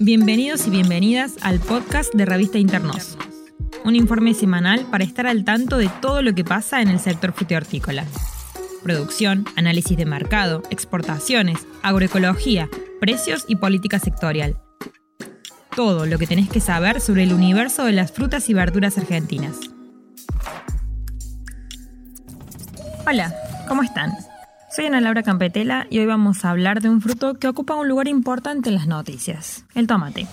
Bienvenidos y bienvenidas al podcast de Revista Internos. Un informe semanal para estar al tanto de todo lo que pasa en el sector frutihortícola. Producción, análisis de mercado, exportaciones, agroecología, precios y política sectorial. Todo lo que tenés que saber sobre el universo de las frutas y verduras argentinas. Hola, ¿cómo están? Soy Ana Laura Campetela y hoy vamos a hablar de un fruto que ocupa un lugar importante en las noticias, el tomate.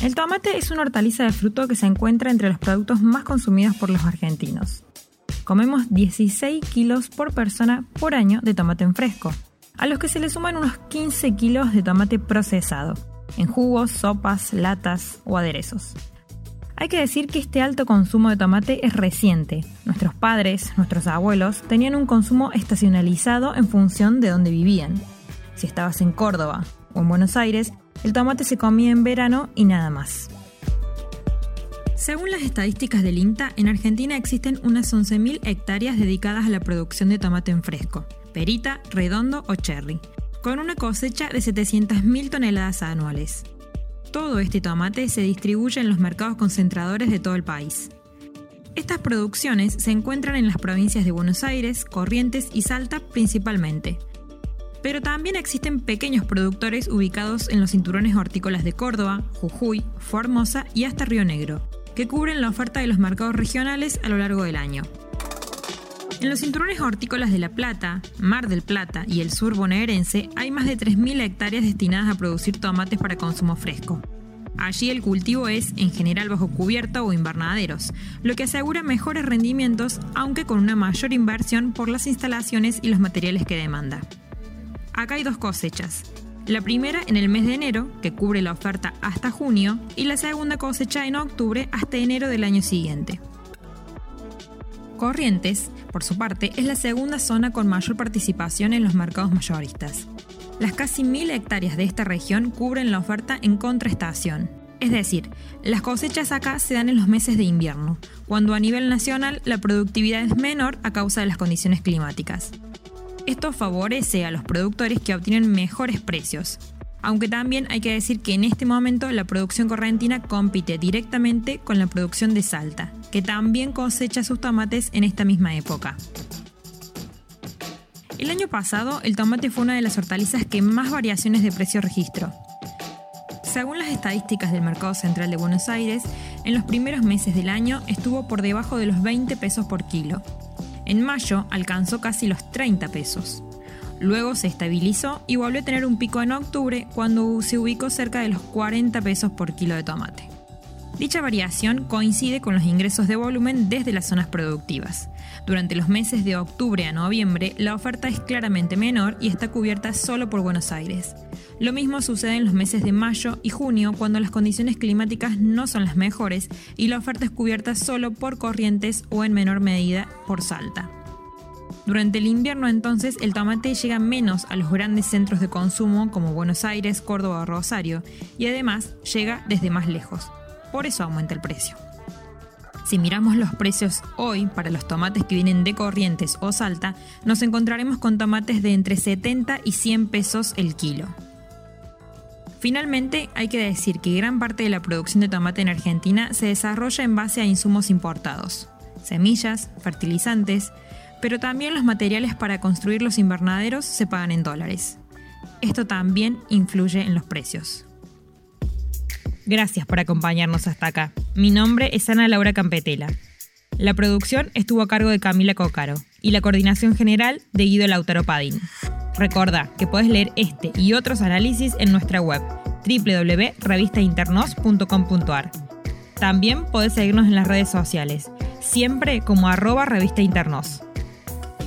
El tomate es una hortaliza de fruto que se encuentra entre los productos más consumidos por los argentinos. Comemos 16 kilos por persona por año de tomate en fresco, a los que se le suman unos 15 kilos de tomate procesado, en jugos, sopas, latas o aderezos. Hay que decir que este alto consumo de tomate es reciente. Nuestros padres, nuestros abuelos, tenían un consumo estacionalizado en función de dónde vivían. Si estabas en Córdoba o en Buenos Aires, el tomate se comía en verano y nada más. Según las estadísticas del INTA, en Argentina existen unas 11.000 hectáreas dedicadas a la producción de tomate en fresco, perita, redondo o cherry, con una cosecha de 700.000 toneladas anuales. Todo este tomate se distribuye en los mercados concentradores de todo el país. Estas producciones se encuentran en las provincias de Buenos Aires, Corrientes y Salta principalmente. Pero también existen pequeños productores ubicados en los cinturones hortícolas de Córdoba, Jujuy, Formosa y hasta Río Negro, que cubren la oferta de los mercados regionales a lo largo del año. En los cinturones hortícolas de La Plata, Mar del Plata y el sur bonaerense hay más de 3.000 hectáreas destinadas a producir tomates para consumo fresco. Allí el cultivo es en general bajo cubierta o invernaderos, lo que asegura mejores rendimientos aunque con una mayor inversión por las instalaciones y los materiales que demanda. Acá hay dos cosechas. La primera en el mes de enero, que cubre la oferta hasta junio, y la segunda cosecha en octubre hasta enero del año siguiente. Corrientes, por su parte, es la segunda zona con mayor participación en los mercados mayoristas. Las casi mil hectáreas de esta región cubren la oferta en contraestación. Es decir, las cosechas acá se dan en los meses de invierno, cuando a nivel nacional la productividad es menor a causa de las condiciones climáticas. Esto favorece a los productores que obtienen mejores precios, aunque también hay que decir que en este momento la producción correntina compite directamente con la producción de Salta, que también cosecha sus tomates en esta misma época. El año pasado, el tomate fue una de las hortalizas que más variaciones de precio registró. Según las estadísticas del Mercado Central de Buenos Aires, en los primeros meses del año estuvo por debajo de los 20 pesos por kilo. En mayo alcanzó casi los 30 pesos. Luego se estabilizó y volvió a tener un pico en octubre cuando se ubicó cerca de los 40 pesos por kilo de tomate. Dicha variación coincide con los ingresos de volumen desde las zonas productivas. Durante los meses de octubre a noviembre, la oferta es claramente menor y está cubierta solo por Buenos Aires. Lo mismo sucede en los meses de mayo y junio, cuando las condiciones climáticas no son las mejores y la oferta es cubierta solo por Corrientes o en menor medida por Salta. Durante el invierno entonces el tomate llega menos a los grandes centros de consumo como Buenos Aires, Córdoba o Rosario y además llega desde más lejos. Por eso aumenta el precio. Si miramos los precios hoy para los tomates que vienen de Corrientes o Salta, nos encontraremos con tomates de entre 70 y 100 pesos el kilo. Finalmente, hay que decir que gran parte de la producción de tomate en Argentina se desarrolla en base a insumos importados, semillas, fertilizantes, pero también los materiales para construir los invernaderos se pagan en dólares. Esto también influye en los precios. Gracias por acompañarnos hasta acá. Mi nombre es Ana Laura Campetela. La producción estuvo a cargo de Camila Cocaro y la coordinación general de Guido Lautaro Padín. Recuerda que puedes leer este y otros análisis en nuestra web www.revistainternos.com.ar. También podés seguirnos en las redes sociales, siempre como arroba revista